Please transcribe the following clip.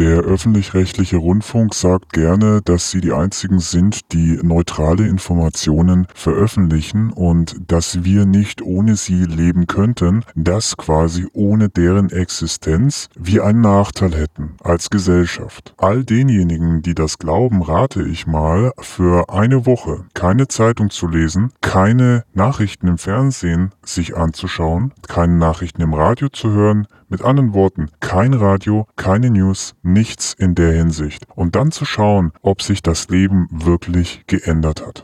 Der öffentlich-rechtliche Rundfunk sagt gerne, dass sie die einzigen sind, die neutrale Informationen veröffentlichen und dass wir nicht ohne sie leben könnten, dass quasi ohne deren Existenz wir einen Nachteil hätten als Gesellschaft. All denjenigen, die das glauben, rate ich mal, für eine Woche keine Zeitung zu lesen, keine Nachrichten im Fernsehen sich anzuschauen, keine Nachrichten im Radio zu hören, mit anderen Worten, kein Radio, keine News, nichts in der Hinsicht. Und dann zu schauen, ob sich das Leben wirklich geändert hat.